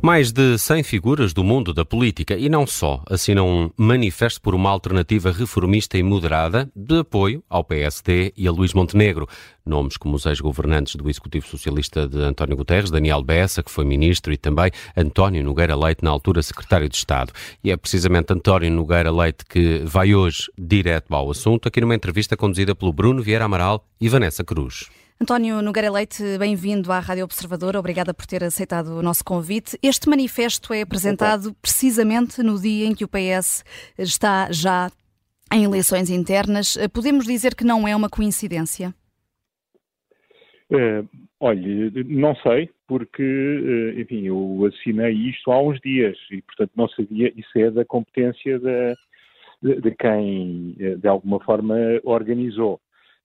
Mais de 100 figuras do mundo da política e não só assinam um manifesto por uma alternativa reformista e moderada de apoio ao PSD e a Luís Montenegro. Nomes como os ex-governantes do Executivo Socialista de António Guterres, Daniel Bessa, que foi ministro, e também António Nogueira Leite, na altura secretário de Estado. E é precisamente António Nogueira Leite que vai hoje direto ao assunto, aqui numa entrevista conduzida pelo Bruno Vieira Amaral e Vanessa Cruz. António Nogueira Leite, bem-vindo à Rádio Observador. Obrigada por ter aceitado o nosso convite. Este manifesto é apresentado precisamente no dia em que o PS está já em eleições internas. Podemos dizer que não é uma coincidência? Uh, olha, não sei, porque, uh, enfim, eu assinei isto há uns dias e, portanto, não sabia, isso é da competência de, de, quem, eh, de alguma forma, organizou.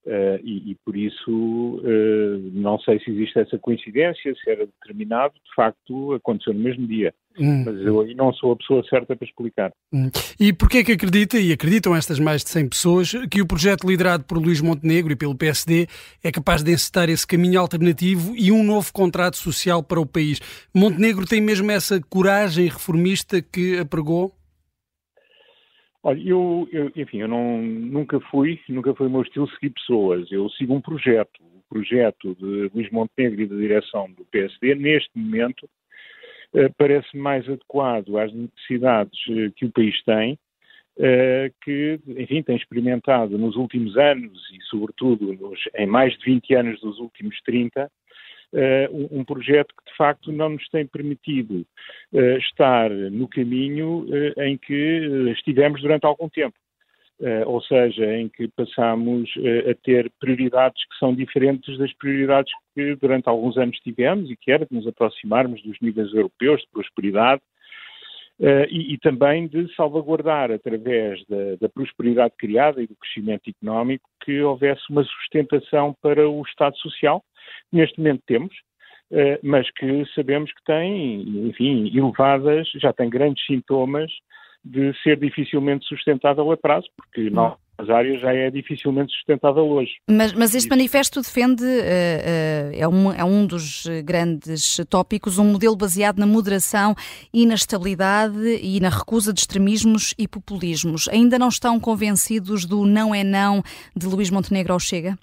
Uh, e, e, por isso uh, não sei se existe essa coincidência, se era determinado, de facto aconteceu no mesmo dia. Hum. Mas eu aí não sou a pessoa certa para explicar. Hum. E porquê é que acredita, e acreditam estas mais de 100 pessoas, que o projeto liderado por Luís Montenegro e pelo PSD é capaz de encetar esse caminho alternativo e um novo contrato social para o país? Montenegro tem mesmo essa coragem reformista que apregou? Olha, eu, eu, enfim, eu não, nunca fui, nunca foi o meu estilo seguir pessoas. Eu sigo um projeto, o projeto de Luís Montenegro e da direção do PSD, neste momento, eh, parece mais adequado às necessidades eh, que o país tem, eh, que, enfim, tem experimentado nos últimos anos e, sobretudo, nos, em mais de 20 anos dos últimos 30, uh, um projeto que de facto não nos tem permitido uh, estar no caminho uh, em que estivemos durante algum tempo. ou seja, em que passamos a ter prioridades que são diferentes das prioridades que durante alguns anos tivemos e que era de nos aproximarmos dos níveis europeus de prosperidade Uh, e, e, também de salvaguardar, através da, da, prosperidade criada e do crescimento económico, que houvesse uma sustentação para o Estado Social, neste momento temos, eh, mas que sabemos que tem, enfim, elevadas, já tem grandes sintomas de ser dificilmente sustentável a prazo, porque não as áreas já é dificilmente sustentável hoje. Mas, mas este manifesto defende, uh, uh, é, um, é um dos grandes tópicos, um modelo baseado na moderação e na estabilidade e na recusa de extremismos e populismos. Ainda não estão convencidos do não é não de Luís Montenegro ao Chega?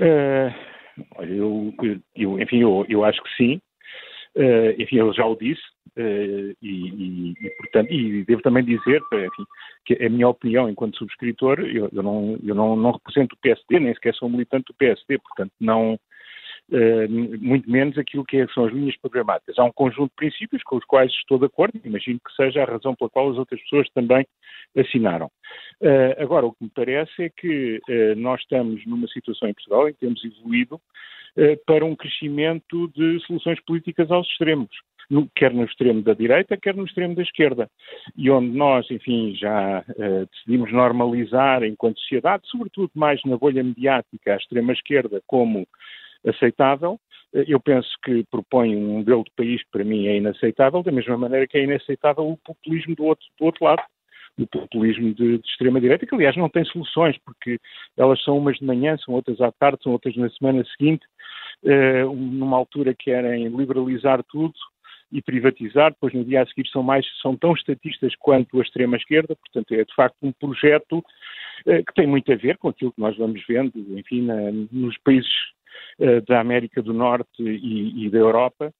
Uh, olha, eu, eu, enfim, eu, eu acho que sim. Uh, enfim, ele já o disse, uh, e, e, e, portanto, e devo também dizer, enfim, que a minha opinião enquanto subscritor, eu, eu, não, eu não, não represento o PSD, nem sequer sou militante do PSD, portanto, não, Uh, muito menos aquilo que é, são as linhas programáticas. Há um conjunto de princípios com os quais estou de acordo, imagino que seja a razão pela qual as outras pessoas também assinaram. Uh, agora, o que me parece é que uh, nós estamos numa situação em Portugal em que temos evoluído para um crescimento de soluções políticas aos extremos. No, quer no extremo da direita, quer no extremo da esquerda. E onde nós, enfim, já decidimos normalizar enquanto sociedade, sobretudo mais na bolha mediática, a extrema-esquerda como aceitável. Eu penso que propõe um modelo de país que para mim é inaceitável, da mesma maneira que é inaceitável o populismo do outro, do outro lado, o populismo de, de extrema-direita, que aliás não tem soluções, porque elas são umas de manhã, são outras à tarde, são outras na semana seguinte, uh, numa altura querem liberalizar tudo e privatizar, depois no dia a seguir são mais, são tão estatistas quanto a extrema-esquerda, portanto é de facto um projeto uh, que tem muito a ver com aquilo que nós vamos vendo, enfim, na, nos países eh, da América do Norte e, e da Europa, eh,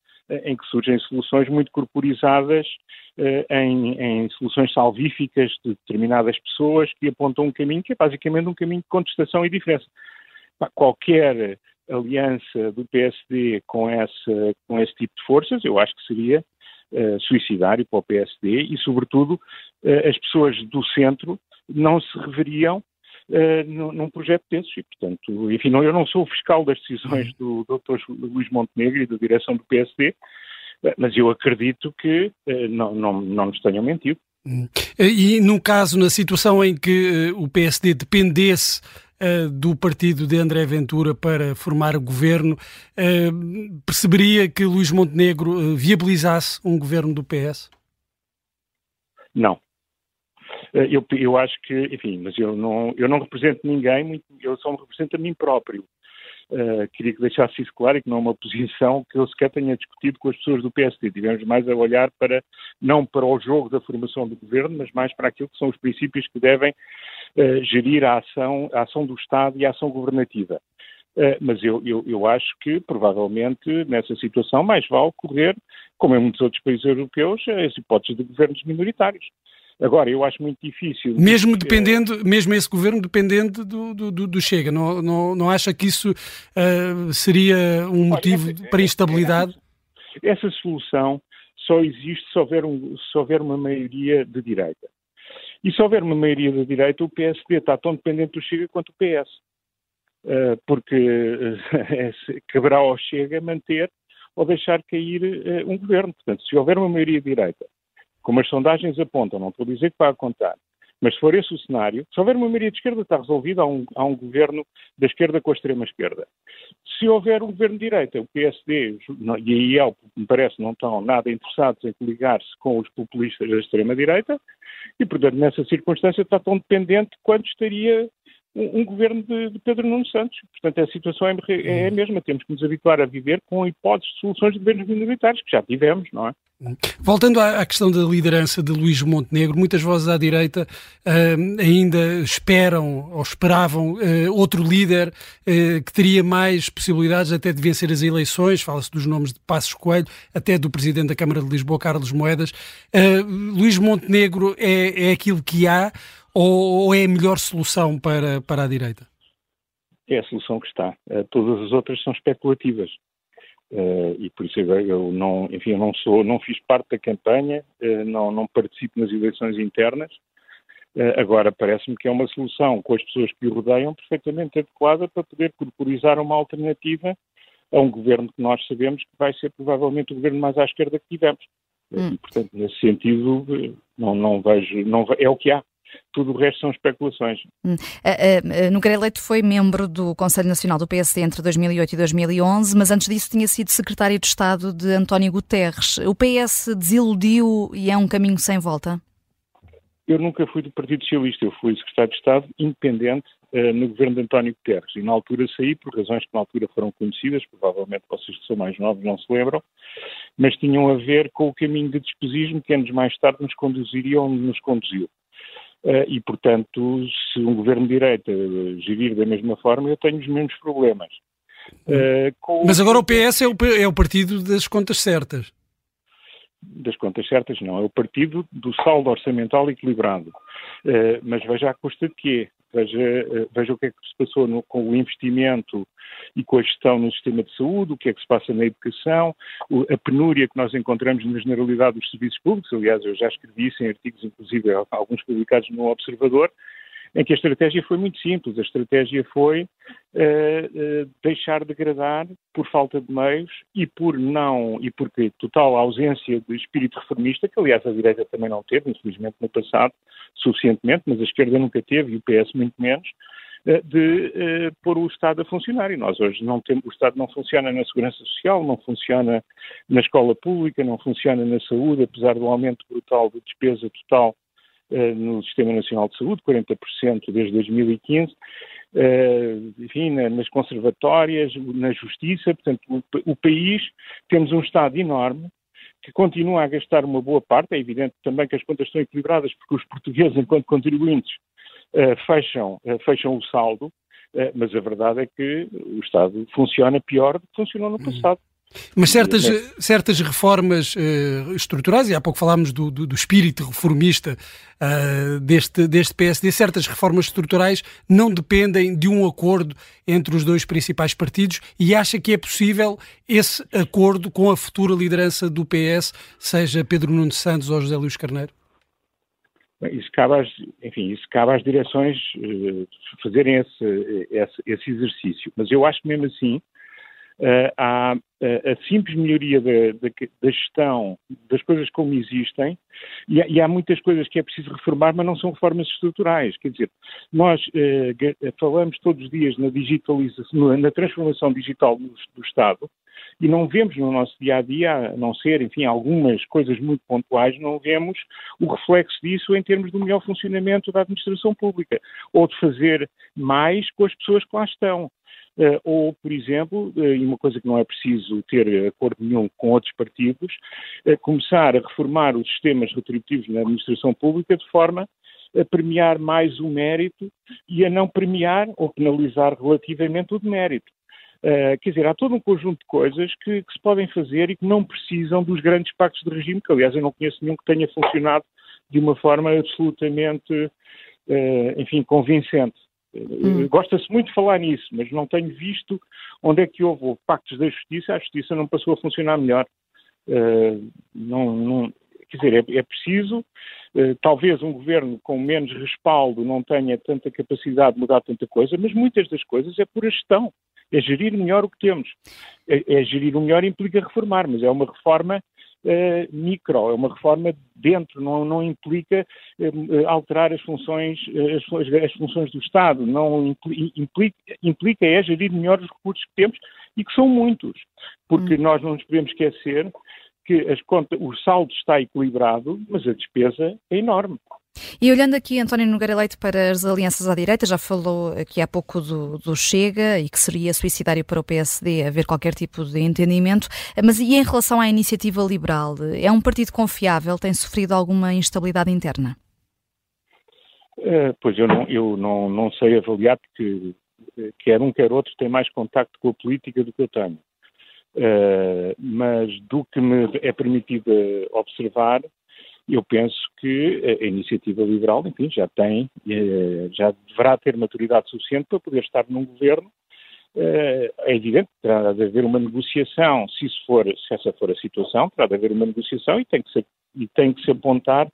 em que surgem soluções muito corporizadas eh, em, em, soluções salvíficas de determinadas pessoas que apontam um caminho que é basicamente um caminho de contestação e diferença. Qualquer aliança do PSD com, essa, com esse tipo de forças, eu acho que seria uh, suicidário para o PSD e, sobretudo, uh, as pessoas do centro não se reveriam uh, num projeto desses e, portanto, enfim, não, eu não sou o fiscal das decisões do Dr. Luís Montenegro e da direção do PSD, eh, mas eu acredito que uh, não, não, não nos tenham mentido. Hum. E no caso, na situação em que o PSD dependesse do partido de André Ventura para formar o governo, perceberia que Luís Montenegro viabilizasse um governo do PS? Não. Eh, eu, eu acho que, enfim, mas eu não, eu não represento ninguém, eu só me represento a mim próprio. Uh, queria que deixasse isso claro e que não é uma posição que eu sequer tenha discutido com as pessoas do PSD. Tivemos mais a olhar para, não para o jogo da formação do governo, mas mais para aquilo que são os princípios que devem uh, gerir a ação, a ação do Estado e a ação governativa. Uh, mas eu, eu, eu, acho que, provavelmente, nessa situação, mais vale correr, como em muitos outros países europeus, as hipóteses de governos minoritários. Agora, eu acho muito difícil. Mesmo dependendo, mesmo esse governo dependendo do, do, do Chega, não, não, não acha que isso uh, seria um motivo Olha, essa, para instabilidade? Essa, essa, solução só existe se houver, um, se houver uma maioria de direita. E se houver uma maioria de direita, o PSD está tão dependente do Chega quanto o PS. Uh, ah, porque uh, caberá ao Chega manter ou deixar cair um governo. Portanto, se houver uma maioria de direita como as sondagens apontam, não estou a dizer que vai acontecer, mas se for esse o cenário, se houver uma maioria de esquerda, está resolvido, há um, há um governo da esquerda com a extrema-esquerda. Se houver um governo de direita, o PSD e a IEL, me parece, não estão nada interessados em ligar-se com os populistas da extrema-direita, e, portanto, nessa circunstância está tão dependente quanto estaria um, um governo de, de, Pedro Nuno Santos. Portanto, a situação é, é a mesma. Temos que nos habituar a viver com hipóteses de soluções de governos minoritários, que já tivemos, não é? Voltando à, questão da liderança de Luís Montenegro, muitas vozes à direita uh, ainda esperam ou esperavam uh, outro líder uh, que teria mais possibilidades até de vencer as eleições. Fala-se dos nomes de Passos Coelho, até do presidente da Câmara de Lisboa, Carlos Moedas. Luís Montenegro é, é aquilo que há ou, ou, é a melhor solução para, para a direita? É a solução que está. todas as outras são especulativas. Uh, e por isso eu não, enfim, eu não sou, não fiz parte da campanha, uh, não, não participo nas eleições internas. Uh, agora parece-me que é uma solução com as pessoas que o rodeiam perfeitamente adequada para poder corporizar uma alternativa a um governo que nós sabemos que vai ser provavelmente o governo mais à esquerda que tivemos. Hum. E, portanto, nesse sentido, não, não vejo, não, é o que há tudo o resto são especulações. Hum. Uh, uh, Nogueira Leite foi membro do Conselho Nacional do PSD entre 2008 e 2011, mas antes disso tinha sido secretário de Estado de António Guterres. O PS desiludiu e é um caminho sem volta? Eu nunca fui do Partido Socialista, eu fui secretário de Estado independente uh, no governo de António Guterres e na altura saí por razões que na altura foram conhecidas, provavelmente vocês que são mais novos não se lembram, mas tinham a ver com o caminho de despesismo que anos mais tarde nos conduziria onde nos conduziu. Uh, e, portanto, se um governo de direita gerir da mesma forma, eu tenho os mesmos problemas. Uh, Mas agora o PS é o, é o partido das contas certas. Das contas certas, não. É o partido do saldo orçamental equilibrado. Uh, mas veja a custa de quê? Veja, eh, veja o que é que se passou no, com o investimento e com a gestão no sistema de saúde, o que é que se passa na educação, a penúria que nós encontramos na generalidade dos serviços públicos. Aliás, eu já escrevi isso em artigos, inclusive alguns publicados no Observador, em que a estratégia foi muito simples. A estratégia foi uh, uh, deixar degradar por falta de meios e por não e porque total ausência de espírito reformista, que aliás a direita também não teve, infelizmente no passado, suficientemente, mas a esquerda nunca teve e o PS muito menos, uh, de pôr o Estado a funcionar. E nós hoje não temos, o Estado não funciona na segurança social, não funciona na escola pública, não funciona na saúde, apesar do aumento brutal de despesa total eh, no Sistema Nacional de Saúde, 40% desde 2015, eh, enfim, nas conservatórias, na justiça, portanto, o, país, temos um Estado enorme, que continua a gastar uma boa parte, é evidente também que as contas estão equilibradas, porque os portugueses, enquanto contribuintes, eh, fecham, fecham o saldo, mas a verdade é que o Estado funciona pior do que funcionou no uhum. passado. Mas certas, certas reformas uh, estruturais, e há pouco falámos do, do, do espírito reformista uh, deste, deste PSD, certas reformas estruturais não dependem de um acordo entre os dois principais partidos e acha que é possível esse acordo com a futura liderança do PS, seja Pedro Nuno Santos ou José Luís Carneiro? Bem, isso cabe às, enfim, isso cabe às direções uh, fazerem esse, esse, esse exercício. Mas eu acho que mesmo assim há uh, a simples melhoria da, da, da, gestão das coisas como existem e, e, há muitas coisas que é preciso reformar, mas não são reformas estruturais. Quer dizer, nós uh, falamos todos os dias na digitalização, na transformação digital do, do Estado e não vemos no nosso dia a dia, a não ser, enfim, algumas coisas muito pontuais, não vemos o reflexo disso em termos do melhor funcionamento da administração pública ou de fazer mais com as pessoas que lá estão. Uh, ou, por exemplo, uh, e uma coisa que não é preciso ter acordo nenhum com outros partidos, uh, começar a reformar os sistemas retributivos na administração pública de forma a premiar mais o mérito e a não premiar ou penalizar relativamente o demérito. Uh, quer dizer, há todo um conjunto de coisas que, que, se podem fazer e que não precisam dos grandes pactos de regime, que aliás eu não conheço nenhum que tenha funcionado de uma forma absolutamente, uh, enfim, convincente. Hum. Gosta-se muito de falar nisso, mas não tenho visto onde é que houve, pactos da justiça, a justiça não passou a funcionar melhor. Uh, não, não, quer dizer, é, é preciso, uh, talvez um governo com menos respaldo não tenha tanta capacidade de mudar tanta coisa, mas muitas das coisas é por a gestão, é gerir melhor o que temos. É, é gerir o melhor implica reformar, mas é uma reforma uh, micro, é uma reforma dentro, não, não implica uh, alterar as funções, uh, as, as, funções do Estado, não implica, implica é gerir melhor os recursos que temos e que são muitos, porque hum. nós não nos podemos esquecer que as contas, o saldo está equilibrado, mas a despesa é enorme. E olhando aqui, António Nogueira Leite, para as alianças à direita, já falou aqui há pouco do, do, Chega e que seria suicidário para o PSD haver qualquer tipo de entendimento, mas e em relação à iniciativa liberal? É um partido confiável? Tem sofrido alguma instabilidade interna? Uh, pois eu, não, eu não, não sei avaliar, porque eh, quer um quer outro tem mais contacto com a política do que eu tenho. Uh, mas do que me é permitido observar, eu penso que a iniciativa liberal, enfim, já tem, eh, já deverá ter maturidade suficiente para poder estar num governo. Eh, é evidente que terá de haver uma negociação, se, isso for, se essa for a situação, terá de haver uma negociação e tem que se, e tem que se apontar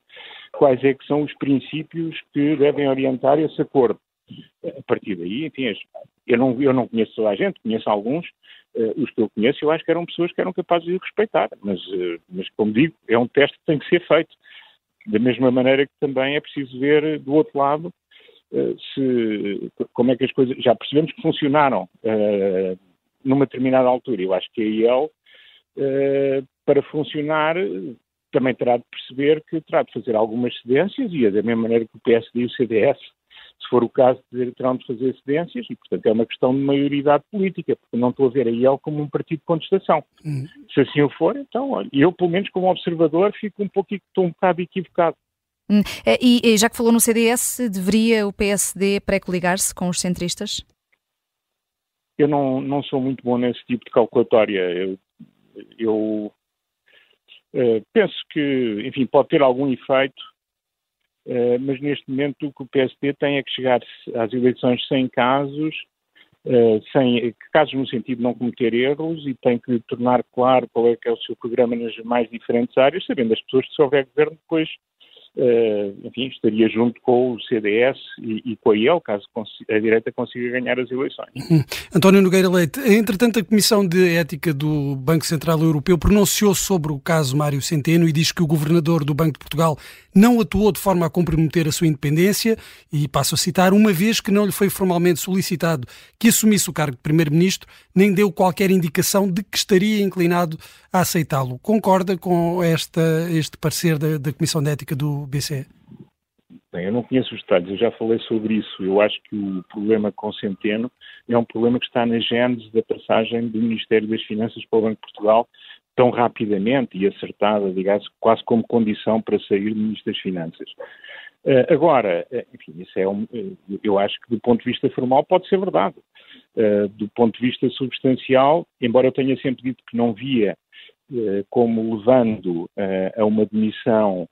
quais é que são os princípios que devem orientar esse acordo. A partir daí, enfim, eu não, eu não conheço toda a gente, conheço alguns, uh, os que eu conheço, eu acho que eram pessoas que eram capazes de respeitar, mas, uh, mas como digo, é um teste que tem que ser feito. Da mesma maneira que também é preciso ver do outro lado uh, se, como é que as coisas. Já percebemos que funcionaram numa determinada altura. Eu acho que a IEL, para funcionar, também terá de perceber que terá de fazer algumas cedências e, da mesma maneira que o PSD e o CDS se for o caso, terão de fazer cedências e, portanto, é uma questão de maioridade política, porque não estou a ver a IEL como um partido de contestação. Uhum. Se assim o for, então, olha, eu, pelo menos como observador, fico um pouco, estou um bocado equivocado. Hum. E, e, já que falou no CDS, deveria o PSD pré-coligar-se com os centristas? Eu não, não sou muito bom nesse tipo de calculatória. Eu, eu uh, penso que, enfim, pode ter algum efeito, eh, mas neste momento o que o PSD tem é que chegar às eleições sem casos, uh, sem casos no sentido de não cometer erros e tem que tornar claro qual é que é o seu programa nas mais diferentes áreas, sabendo as pessoas que se houver governo depois enfim, estaria junto com o CDS e, e com a IEL, caso a direita consiga ganhar as eleições. Hum. António Nogueira Leite, entretanto a Comissão de Ética do Banco Central Europeu pronunciou sobre o caso Mário Centeno e diz que o governador do Banco de Portugal não atuou de forma a comprometer a sua independência e, passo a citar, uma vez que não lhe foi formalmente solicitado que assumisse o cargo de Primeiro-Ministro, nem deu qualquer indicação de que estaria inclinado a aceitá-lo. Concorda com esta, este parecer da, da Comissão de Ética do BCE? Bem, eu não conheço os detalhes, eu já falei sobre isso. Eu acho que o problema com Centeno é um problema que está na gênese da passagem do Ministério das Finanças para o Banco de Portugal tão rapidamente e acertada, digamos, quase como condição para sair do Ministro das Finanças. Uh, agora, uh, enfim, isso é um, uh, eu acho que do ponto de vista formal pode ser verdade. do ponto de vista substancial, embora eu tenha sempre dito que não via como levando a uma demissão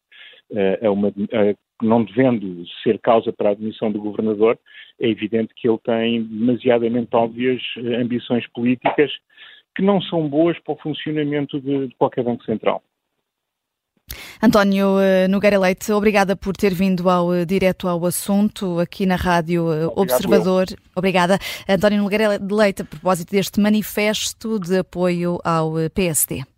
a uma, a, não devendo ser causa para a admissão do governador, é evidente que ele tem demasiadamente óbvias eh, ambições políticas que não são boas para o funcionamento de, de qualquer Banco Central. António eh, Nogueira Leite, obrigada por ter vindo ao eh, direto ao assunto aqui na Rádio Obrigado Observador. Eu. Obrigada. António Nogueira Leite, a propósito deste manifesto de apoio ao PSD.